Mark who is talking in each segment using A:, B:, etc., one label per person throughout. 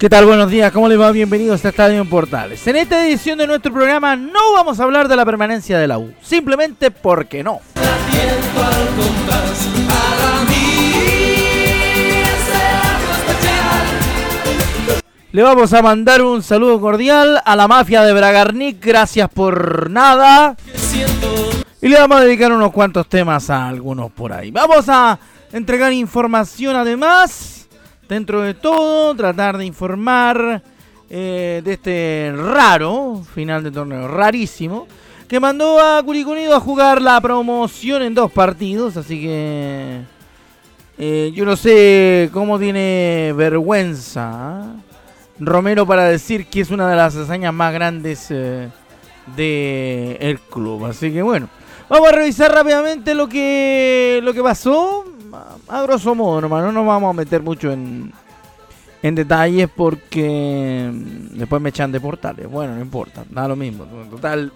A: ¿Qué tal? Buenos días, ¿cómo les va? Bienvenidos a Estadio en Portales. En esta edición de nuestro programa no vamos a hablar de la permanencia de la U, simplemente porque no. Le vamos a mandar un saludo cordial a la mafia de Bragarnik, gracias por nada. Y le vamos a dedicar unos cuantos temas a algunos por ahí. Vamos a entregar información además, dentro de todo, tratar de informar eh, de este raro final de torneo, rarísimo, que mandó a Curicunido a jugar la promoción en dos partidos, así que eh, yo no sé cómo tiene vergüenza ¿eh? Romero para decir que es una de las hazañas más grandes eh, de el club. Así que bueno, vamos a revisar rápidamente lo que lo que pasó. A, grosso modo, hermano, no nos vamos a meter mucho en, en detalles porque mm, después me echan de portales. Bueno, no importa, da lo mismo. Total.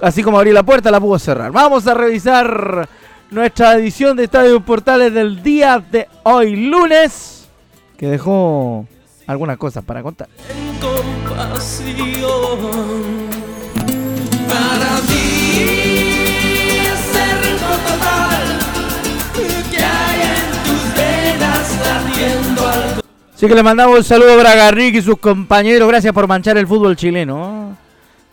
A: Así como abrí la puerta, la puedo cerrar. Vamos a revisar nuestra edición de Estadio Portales del día de hoy, lunes, que dejó algunas cosas para contar.
B: en compasión para
A: Así que le mandamos un saludo a Bragarnik y sus compañeros. Gracias por manchar el fútbol chileno.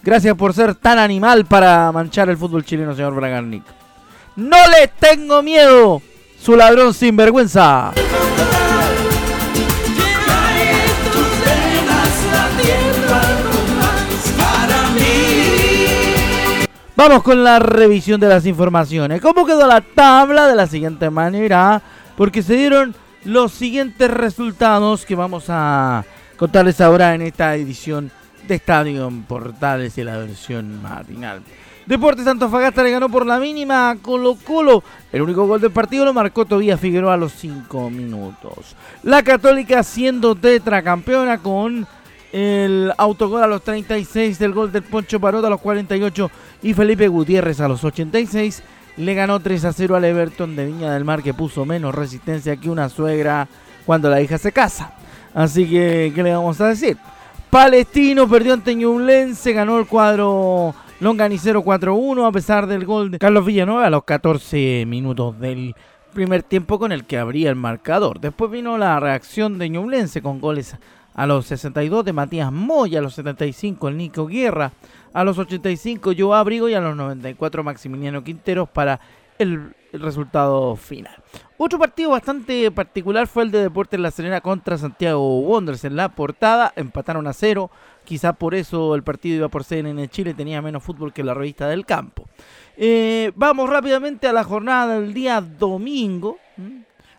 A: Gracias por ser tan animal para manchar el fútbol chileno, señor Bragarnik. No le tengo miedo, su ladrón sin vergüenza.
B: que hay en tus venas latiendo al compás para mí
A: Vamos con la revisión de las informaciones. ¿Cómo quedó la tabla? De la siguiente manera, porque se dieron los siguientes resultados que vamos a contarles ahora en esta edición de Estadio Portales y la versión matinal. Deportes Antofagasta le ganó por la mínima a Colo Colo. El único gol del partido lo marcó Tobías Figueroa a los 5 minutos. La Católica siendo tetracampeona con el autogol a los 36 del gol del Poncho Parota a los 48 y Felipe Gutiérrez a los 86 le ganó 3 a 0 al Everton de Viña del Mar que puso menos resistencia que una suegra cuando la hija se casa. Así que, ¿qué le vamos a decir? Palestino perdió ante Ñublense, ganó el cuadro longanicero 4-1 a pesar del gol de Carlos Villanueva a los 14 minutos del primer tiempo con el que abría el marcador. Después vino la reacción de Ñublense con goles a los 62 de Matías Moya, a los 75 el Nico Guerra, a los 85 Joe Abrigo y a los 94 Maximiliano Quinteros para el, resultado final. Otro partido bastante particular fue el de Deportes La Serena contra Santiago Wanderers en la portada, empataron a cero, quizá por eso el partido iba por CNN Chile, tenía menos fútbol que la revista del campo. Eh, vamos rápidamente a la jornada del día domingo,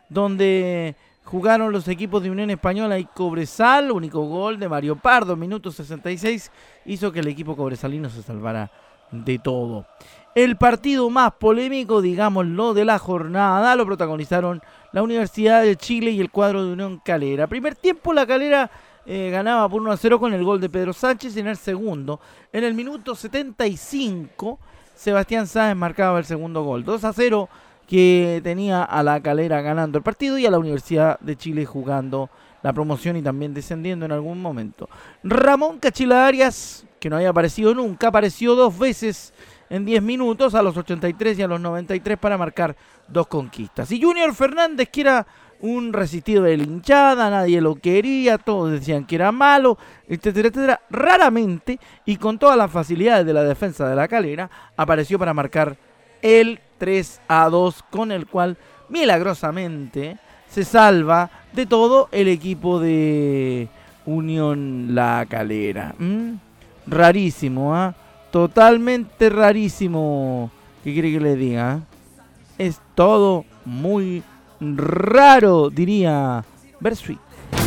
A: donde jugaron los equipos de Unión Española y Cobresal. Único gol de Mario Pardo, minuto 66, hizo que el equipo cobresalino se salvara de todo. El partido más polémico, digámoslo, de la jornada lo protagonizaron la Universidad de Chile y el cuadro de Unión Calera. Primer tiempo la Calera eh, ganaba por 1 a 0 con el gol de Pedro Sánchez en el segundo, en el minuto 75, Sebastián Sáenz marcaba el segundo gol. 2 a 0 que tenía a la Calera ganando el partido y a la Universidad de Chile jugando la promoción y también descendiendo en algún momento. Ramón Cachila Arias, que no había aparecido nunca, apareció dos veces en 10 minutos, a los 83 y a los 93 para marcar dos conquistas. Y Junior Fernández, que era un resistido de la hinchada, nadie lo quería, todos decían que era malo, etcétera, etcétera. Raramente y con todas las facilidades de la defensa de la calera, apareció para marcar el 3 a 2, con el cual milagrosamente se salva de todo el equipo de Unión La Calera. Rarísimo, ¿ah? Totalmente rarísimo. ¿Qué quiere que le diga? Es todo muy raro, diría Bersuit.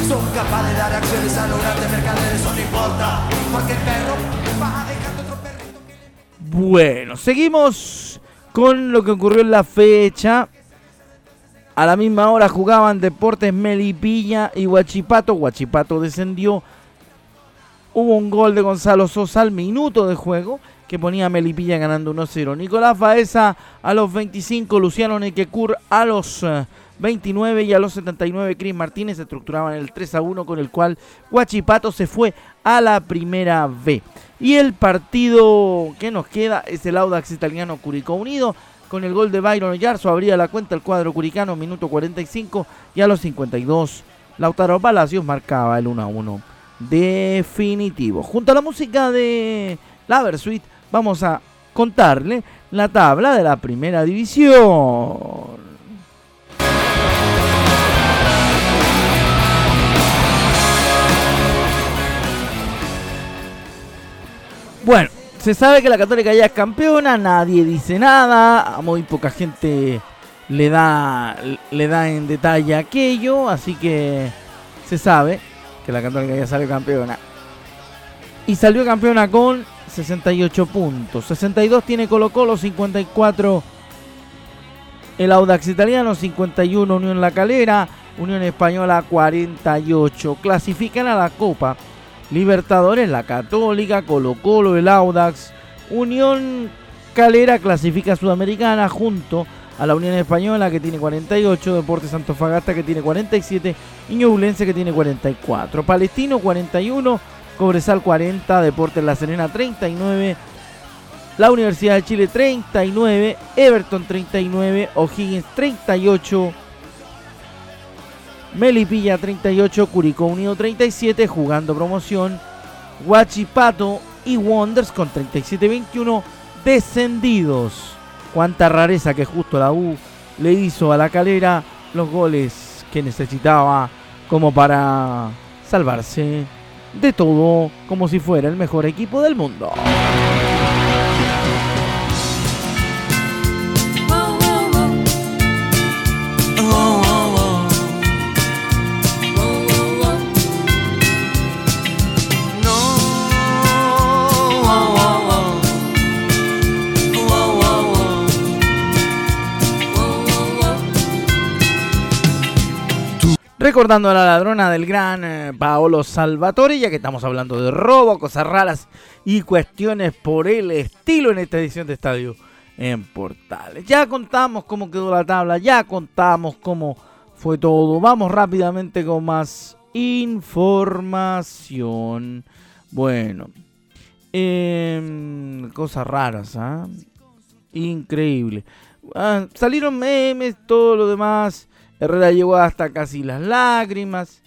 A: Son capaces de dar acciones a grandes mercaderes, no importa. Porque el perro va dejando otro perrito. Bueno, seguimos con lo que ocurrió en la fecha. A la misma hora jugaban Deportes Melipilla y Huachipato. Huachipato descendió. Hubo un gol de Gonzalo Sosa al minuto de juego que ponía a Melipilla ganando 1-0. Nicolás Baeza a los 25, Luciano Nequecur a los 29 eh, y a los 79 Cris Martínez estructuraban el 3 1 con el cual Huachipato se fue a la primera B. Y el partido que nos queda es el Audax italiano Curicó Unido. Con el gol de Byron Yarzo abría la cuenta el cuadro curicano, minuto 45 y a los 52 Lautaro Palacios marcaba el 1 1 definitivo. Junto a la música de la Versuit vamos a contarle la tabla de la primera división. Se sabe que la Católica ya es campeona, nadie dice nada, a muy poca gente le da, le da en detalle aquello, así que se sabe que la Católica ya salió campeona. Y salió campeona con 68 puntos. 62 tiene Colo Colo, 54 el Audax Italiano, 51 Unión La Calera, Unión Española 48. Clasifican a la Copa Libertadores, la Católica, Colo Colo, el Audax, Unión Calera clasifica Sudamericana junto a la Unión Española que tiene 48, Deportes Fagasta que tiene 47 y Ñublense que tiene 44. Palestino 41, Cobresal 40, Deportes La Serena 39, la Universidad de Chile 39, Everton 39, O'Higgins 38, Melipilla 38, Curicó Unido 37, jugando promoción, Huachipato y Wonders con 37-21 descendidos. Cuánta rareza que justo la U le hizo a la calera los goles que necesitaba como para salvarse de todo como si fuera el mejor equipo del mundo. Recordando a la ladrona del gran eh, Paolo Salvatore, ya que estamos hablando de robo, cosas raras y cuestiones por el estilo en esta edición de Estadio en Portales. Ya contamos cómo quedó la tabla, ya contamos cómo fue todo. Vamos rápidamente con más información. Bueno, em, cosas raras, ¿ah? Increíble. Ah, salieron memes, todo lo demás. Herrera llegó hasta casi las lágrimas.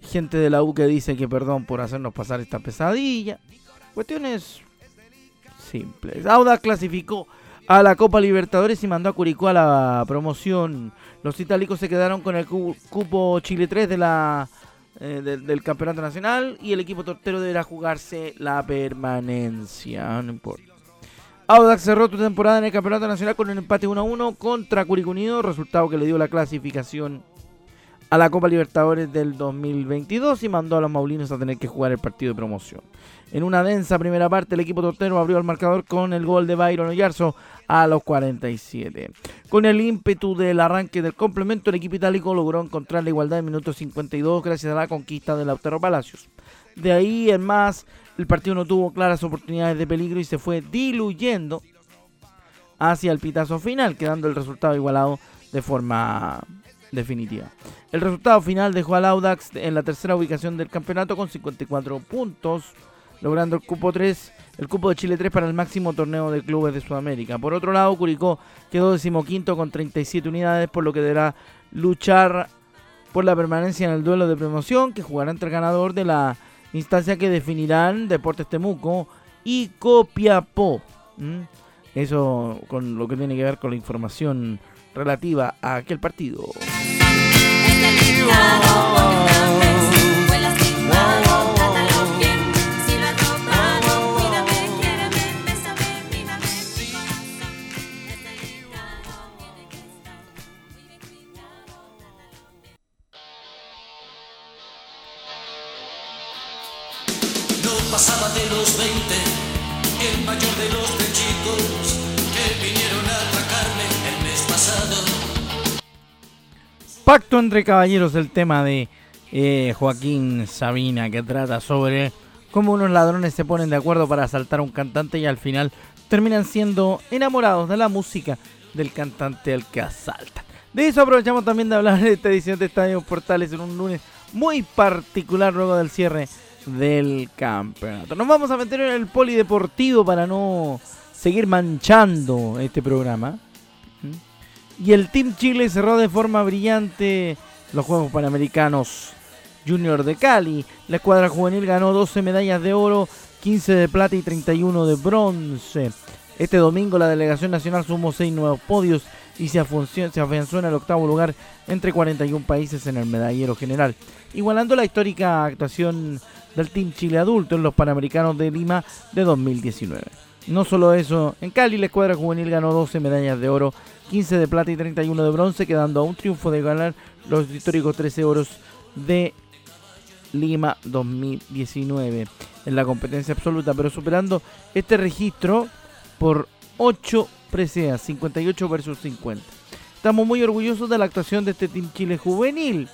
A: Gente de la U que dice que perdón por hacernos pasar esta pesadilla. Cuestiones simples. Auda clasificó a la Copa Libertadores y mandó a Curicó a la promoción. Los itálicos se quedaron con el cupo Chile 3 de la, eh, del Campeonato Nacional y el equipo tortero deberá jugarse la permanencia. No importa. Audax cerró tu temporada en el Campeonato Nacional con un empate 1-1 contra Curicunido, resultado que le dio la clasificación a la Copa Libertadores del 2022 y mandó a los Maulinos a tener que jugar el partido de promoción. En una densa primera parte, el equipo tortero abrió el marcador con el gol de Byron Oyarzo a los 47. Con el ímpetu del arranque del complemento, el equipo itálico logró encontrar la igualdad en minuto 52 gracias a la conquista de Lautaro Palacios. De ahí en más, el partido no tuvo claras oportunidades de peligro y se fue diluyendo hacia el pitazo final, quedando el resultado igualado de forma definitiva. El resultado final dejó al Audax en la tercera ubicación del campeonato con 54 puntos, logrando el cupo 3, el cupo de Chile 3 para el máximo torneo de clubes de Sudamérica. Por otro lado, Curicó quedó decimoquinto con 37 unidades, por lo que deberá luchar por la permanencia en el duelo de promoción que jugará entre el ganador de la instancia que definirán Deportes Temuco y Copiapó. Eso con lo que tiene que ver con la información relativa a aquel partido.
B: Pasaba de los 20, el mayor de los chicos que vinieron a el mes pasado.
A: Pacto entre caballeros, el tema de eh, Joaquín Sabina que trata sobre cómo unos ladrones se ponen de acuerdo para asaltar a un cantante y al final terminan siendo enamorados de la música del cantante al que asaltan. De eso aprovechamos también de hablar en esta edición de Estadio Portales en un lunes muy particular luego del cierre del campeonato. Nos vamos a meter en el polideportivo para no seguir manchando este programa. Y el Team Chile cerró de forma brillante los Juegos Panamericanos Junior de Cali. La escuadra juvenil ganó 12 medallas de oro, 15 de plata y 31 de bronce. Este domingo la delegación nacional sumó 6 nuevos podios y se afianzó en el octavo lugar entre 41 países en el medallero general, igualando la histórica actuación del Team Chile Adulto en los Panamericanos de Lima de 2019. No solo eso, en Cali la escuadra juvenil ganó 12 medallas de oro, 15 de plata y 31 de bronce, quedando a un triunfo de ganar los históricos 13 oros de Lima 2019 en la competencia absoluta, pero superando este registro por 8 preseas, 58 versus 50. Estamos muy orgullosos de la actuación de este Team Chile juvenil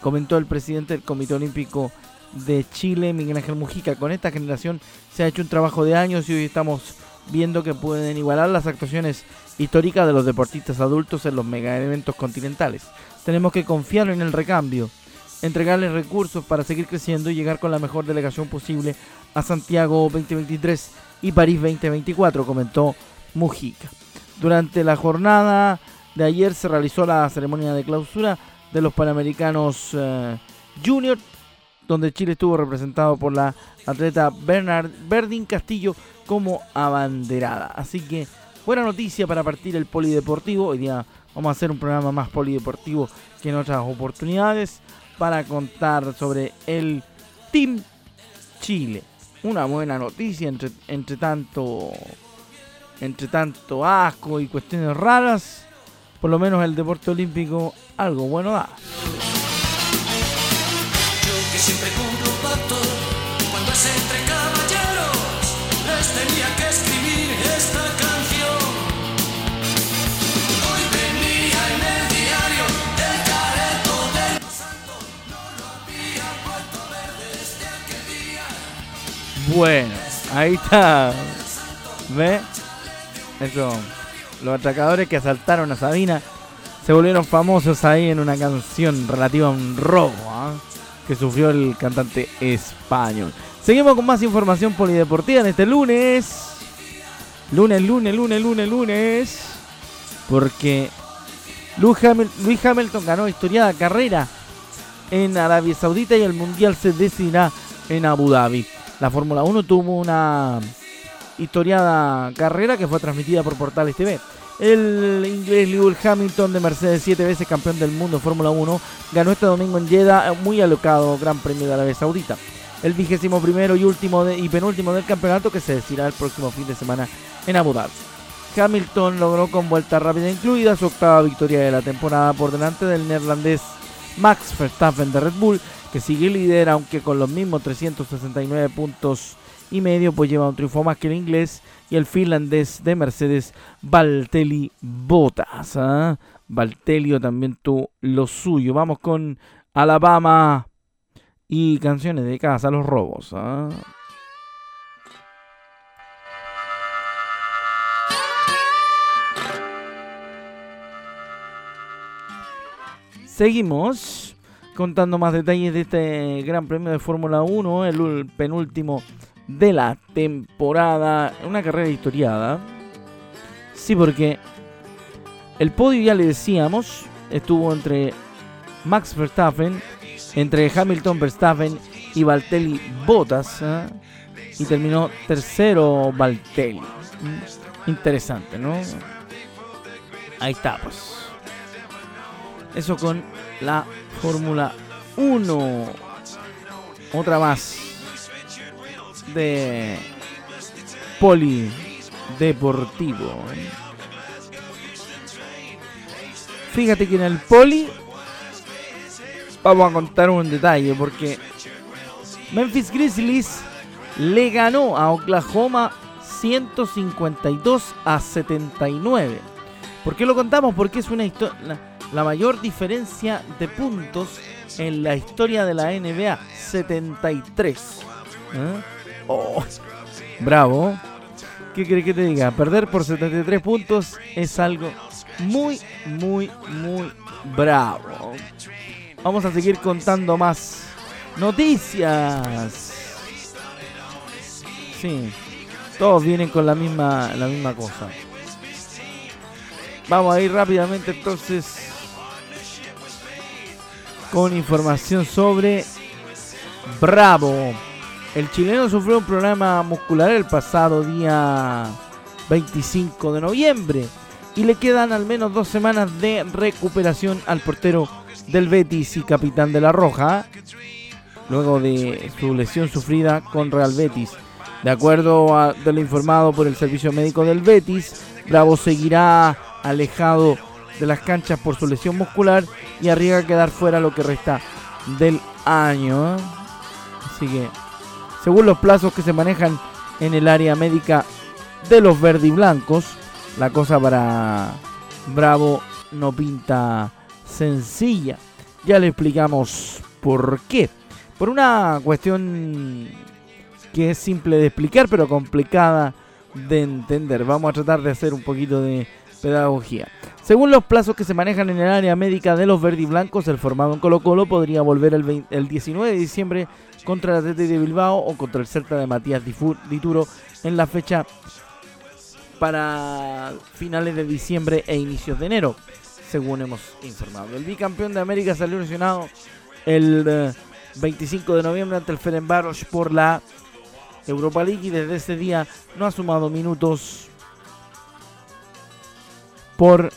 A: comentó el presidente del Comité Olímpico de Chile, Miguel Ángel Mujica. Con esta generación se ha hecho un trabajo de años y hoy estamos viendo que pueden igualar las actuaciones históricas de los deportistas adultos en los mega eventos continentales. Tenemos que confiar en el recambio, entregarles recursos para seguir creciendo y llegar con la mejor delegación posible a Santiago 2023 y París 2024, comentó Mujica. Durante la jornada de ayer se realizó la ceremonia de clausura de los Panamericanos eh, Junior, donde Chile estuvo representado por la atleta Bernard Berdín Castillo como abanderada. Así que buena noticia para partir el polideportivo. Hoy día vamos a hacer un programa más polideportivo que en otras oportunidades para contar sobre el Team Chile. Una buena noticia entre, entre tanto entre tanto asco y cuestiones raras por lo menos el deporte olímpico algo bueno da.
B: Yo que siempre cumplo pacto, cuando es entre caballeros, les tenía que escribir esta canción. Hoy venía en el diario el careto del santo, no lo había vuelto a ver desde aquel día.
A: Bueno, ahí está. ¿Ve? Eso los atracadores que asaltaron a Sabina se volvieron famosos ahí en una canción relativa a un robo ¿ah? que sufrió el cantante español. Seguimos con más información polideportiva en este lunes. Lunes, lunes, lunes, lunes, lunes. Porque Luis Hamilton ganó historiada carrera en Arabia Saudita y el Mundial se decidirá en Abu Dhabi. La Fórmula 1 tuvo una historiada carrera que fue transmitida por Portales TV. El inglés Lewis Hamilton de Mercedes, siete veces campeón del mundo Fórmula 1, ganó este domingo en Jeddah muy alocado Gran Premio de Arabia Saudita. El vigésimo primero y último y penúltimo del campeonato que se decidirá el próximo fin de semana en Abu Dhabi. Hamilton logró con vuelta rápida incluida su octava victoria de la temporada por delante del neerlandés Max Verstappen de Red Bull, que sigue líder aunque con los mismos 369 puntos y medio, pues lleva un triunfo más que el inglés y el finlandés de Mercedes, Valtteri Bottas. ¿ah? Valtelio también tuvo lo suyo. Vamos con Alabama y canciones dedicadas a los robos. ¿ah? Seguimos contando más detalles de este Gran Premio de Fórmula 1, el penúltimo de la temporada. Una carrera historiada. Sí, porque el podio ya le decíamos. estuvo entre Max Verstappen, entre Hamilton Verstappen y Valtteri Bottas. ¿eh? Y terminó tercero Valtteri. Mm, interesante, ¿no? Ahí está, pues. Eso con la Fórmula 1. Otra más de polideportivo. Fíjate que en el poli vamos a contar un detalle porque Memphis Grizzlies le ganó a Oklahoma 152 a 79. ¿Por qué lo contamos? Porque es una historia la mayor diferencia de puntos en la historia de la NBA, 73. ¿Eh? Oh, bravo. ¿Qué crees que te diga? Perder por 73 puntos es algo muy, muy, muy bravo. Vamos a seguir contando más noticias. Sí, todos vienen con la misma, la misma cosa. Vamos a ir rápidamente entonces con información sobre Bravo. El chileno sufrió un problema muscular el pasado día 25 de noviembre y le quedan al menos dos semanas de recuperación al portero del Betis y capitán de la Roja, luego de su lesión sufrida con Real Betis. De acuerdo a lo informado por el servicio médico del Betis, Bravo seguirá alejado de las canchas por su lesión muscular y arriesga a quedar fuera lo que resta del año. Así que, según los plazos que se manejan en el área médica de los verdiblancos, la cosa para Bravo no pinta sencilla. Ya le explicamos por qué. Por una cuestión que es simple de explicar, pero complicada de entender. Vamos a tratar de hacer un poquito de pedagogía. Según los plazos que se manejan en el área médica de los verdiblancos, el formado en Colo Colo podría volver el, 19 de diciembre contra el Atlético de Bilbao o contra el Celta de Matías Dituro en la fecha para finales de diciembre e inicios de enero, según hemos informado. El bicampeón de América salió lesionado el 25 eh, de noviembre ante el Ferenbaros por la Europa League y desde ese día no ha sumado minutos por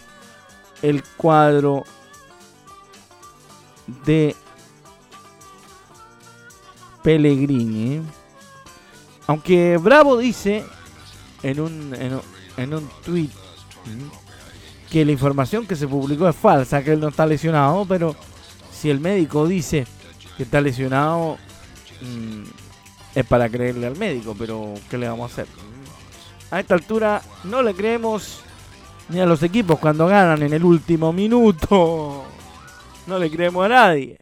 A: el cuadro de Pellegrini. Aunque Bravo dice en un, en, un tweet que la información que se publicó es falsa, que él no está lesionado, pero si el médico dice que está lesionado, mm, es para creerle al médico, pero ¿qué le vamos a hacer? A esta altura no le creemos ni a los equipos cuando ganan en el último minuto. No le creemos a nadie.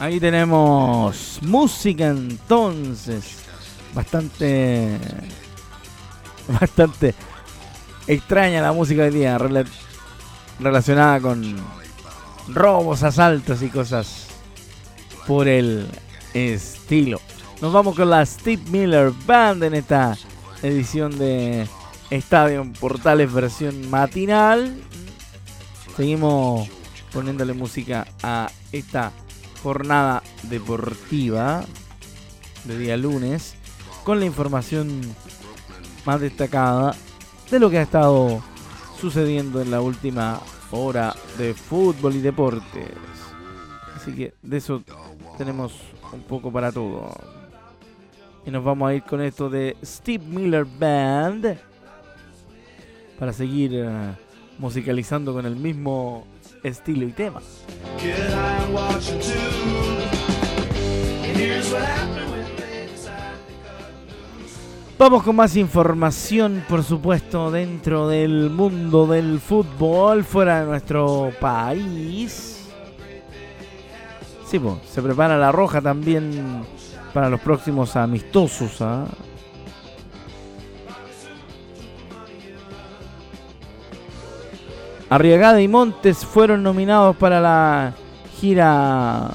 A: Ahí tenemos música entonces. Bastante. Bastante extraña la música hoy día relacionada con robos, asaltos y cosas por el estilo. Nos vamos con la Steve Miller Band en esta edición de Estadio Portales versión matinal. Seguimos poniéndole música a esta jornada deportiva de día lunes con la información más destacada de lo que ha estado sucediendo en la última hora de fútbol y deportes. Así que de eso tenemos un poco para todo. Y nos vamos a ir con esto de Steve Miller Band para seguir eh, musicalizando con el mismo estilo y tema. Vamos con más información, por supuesto, dentro del mundo del fútbol, fuera de nuestro país. Sí, pues, se prepara la roja también para los próximos amistosos. ¿ah? Arriagada y Montes fueron nominados para la gira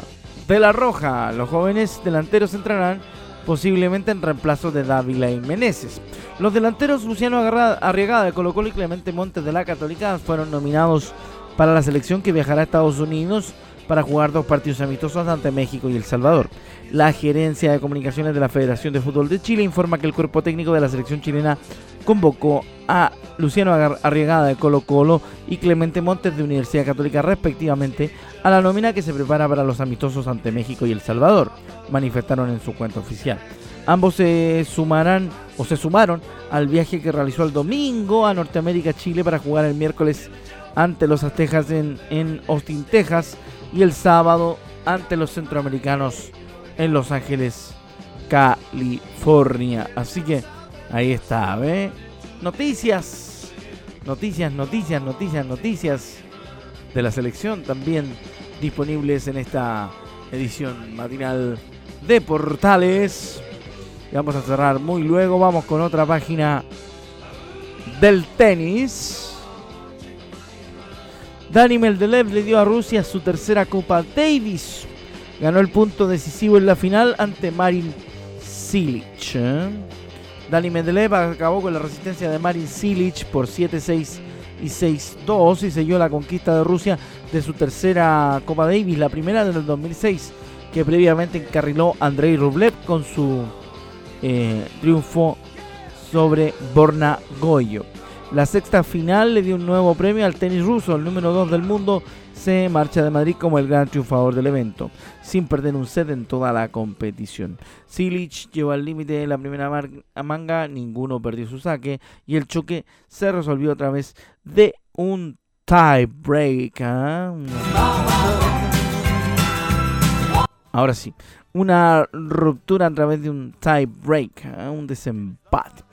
A: de la Roja. Los jóvenes delanteros entrarán posiblemente en reemplazo de Dávila y Meneses. Los delanteros Luciano Arriagada de Colo Colo y Clemente Montes de la Católica fueron nominados para la selección que viajará a Estados Unidos para jugar dos partidos amistosos ante México y El Salvador. La gerencia de comunicaciones de la Federación de Fútbol de Chile informa que el cuerpo técnico de la selección chilena convocó a Luciano Arriagada de Colo Colo y Clemente Montes de Universidad Católica respectivamente a la nómina que se prepara para los amistosos ante México y El Salvador, manifestaron en su cuenta oficial. Ambos se sumarán o se sumaron al viaje que realizó el domingo a Norteamérica, Chile, para jugar el miércoles ante los Aztecas en, en Austin, Texas, y el sábado ante los centroamericanos en Los Ángeles, California. Así que ahí está, ¿ve? Noticias, noticias, noticias, noticias, noticias de la selección también disponibles en esta edición matinal de Portales. Vamos a cerrar muy luego. Vamos con otra página del tenis. Dani Meldelev le dio a Rusia su tercera Copa Davis. Ganó el punto decisivo en la final ante Marin Silic. ¿eh? Dani Medvedev acabó con la resistencia de Marin Silic por 7-6 y 6-2 y selló la conquista de Rusia de su tercera Copa Davis, la primera desde el 2006, que previamente encarriló Andrei Rublev con su eh, triunfo sobre Borna Goyo. La sexta final le dio un nuevo premio al tenis ruso, el número 2 del mundo, se marcha de Madrid como el gran triunfador del evento, sin perder un set en toda la competición. Silic llevó al límite la primera manga, ninguno perdió su saque y el choque se resolvió a través de un tie break. ¿ah? Ahora sí, una ruptura a través de un tie break, ¿ah? un desempate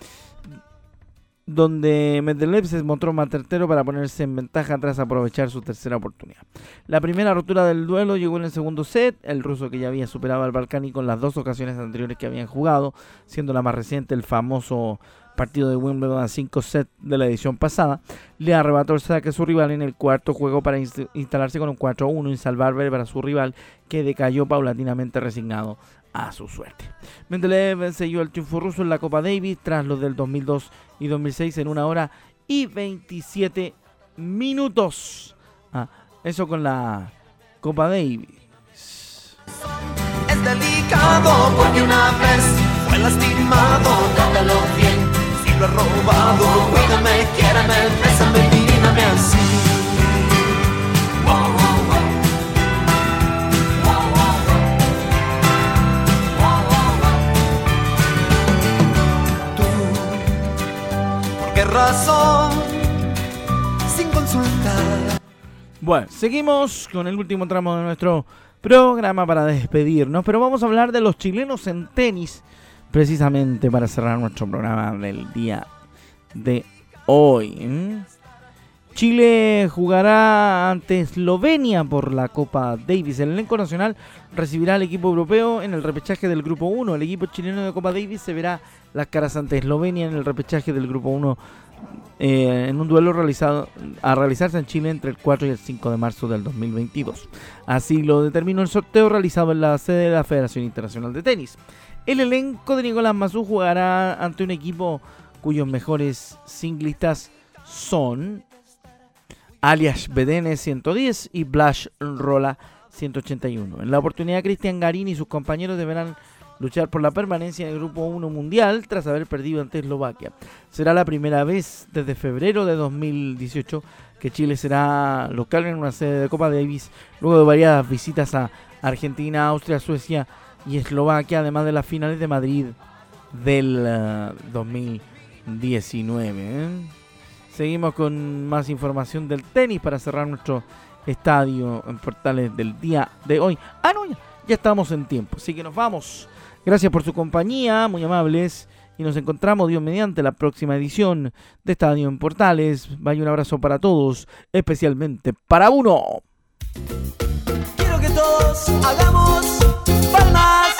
A: donde Medvedev se mostró más tercero para ponerse en ventaja tras aprovechar su tercera oportunidad. La primera rotura del duelo llegó en el segundo set, el ruso que ya había superado al Balcánico en las dos ocasiones anteriores que habían jugado, siendo la más reciente el famoso partido de Wimbledon a 5 sets de la edición pasada, le arrebató el saque a su rival en el cuarto juego para instalarse con un 4-1 insalvable para su rival que decayó paulatinamente resignado a su suerte. Mendeleev selló el triunfo ruso en la Copa Davis tras los del 2002 y 2006 en una hora y 27 minutos. Ah, eso con la Copa Davis.
B: Es delicado porque una vez fue lastimado, trátalo bien. Si lo he robado, cuídame, quiérame, bésame, mírame así. razón sin consultar.
A: Bueno, seguimos con el último tramo de nuestro programa para despedirnos, pero vamos a hablar de los chilenos en tenis, precisamente para cerrar nuestro programa del día de hoy. Chile jugará ante Eslovenia por la Copa Davis. El elenco nacional recibirá al equipo europeo en el repechaje del Grupo 1. El equipo chileno de Copa Davis se verá las caras ante Eslovenia en el repechaje del Grupo 1 eh, en un duelo realizado a realizarse en Chile entre el 4 y el 5 de marzo del 2022. Así lo determinó el sorteo realizado en la sede de la Federación Internacional de Tenis. El elenco de Nicolás Mazú jugará ante un equipo cuyos mejores singlistas son alias BDN 110 y Blash Rola 181. En la oportunidad, Cristian Garín y sus compañeros deberán luchar por la permanencia en el Grupo 1 Mundial tras haber perdido ante Eslovaquia. Será la primera vez desde febrero de 2018 que Chile será local en una sede de Copa Davis, luego de variadas visitas a Argentina, Austria, Suecia y Eslovaquia, además de las finales de Madrid del 2019. Eh, ¿eh? Seguimos con más información del tenis para cerrar nuestro estadio en portales del día de hoy. Ah, no, ya estamos en tiempo, así que nos vamos Gracias por su compañía, muy amables. Y nos encontramos, Dios mediante, la próxima edición de Estadio en Portales. Vaya un abrazo para todos, especialmente para uno.
B: Quiero que todos hagamos palmas.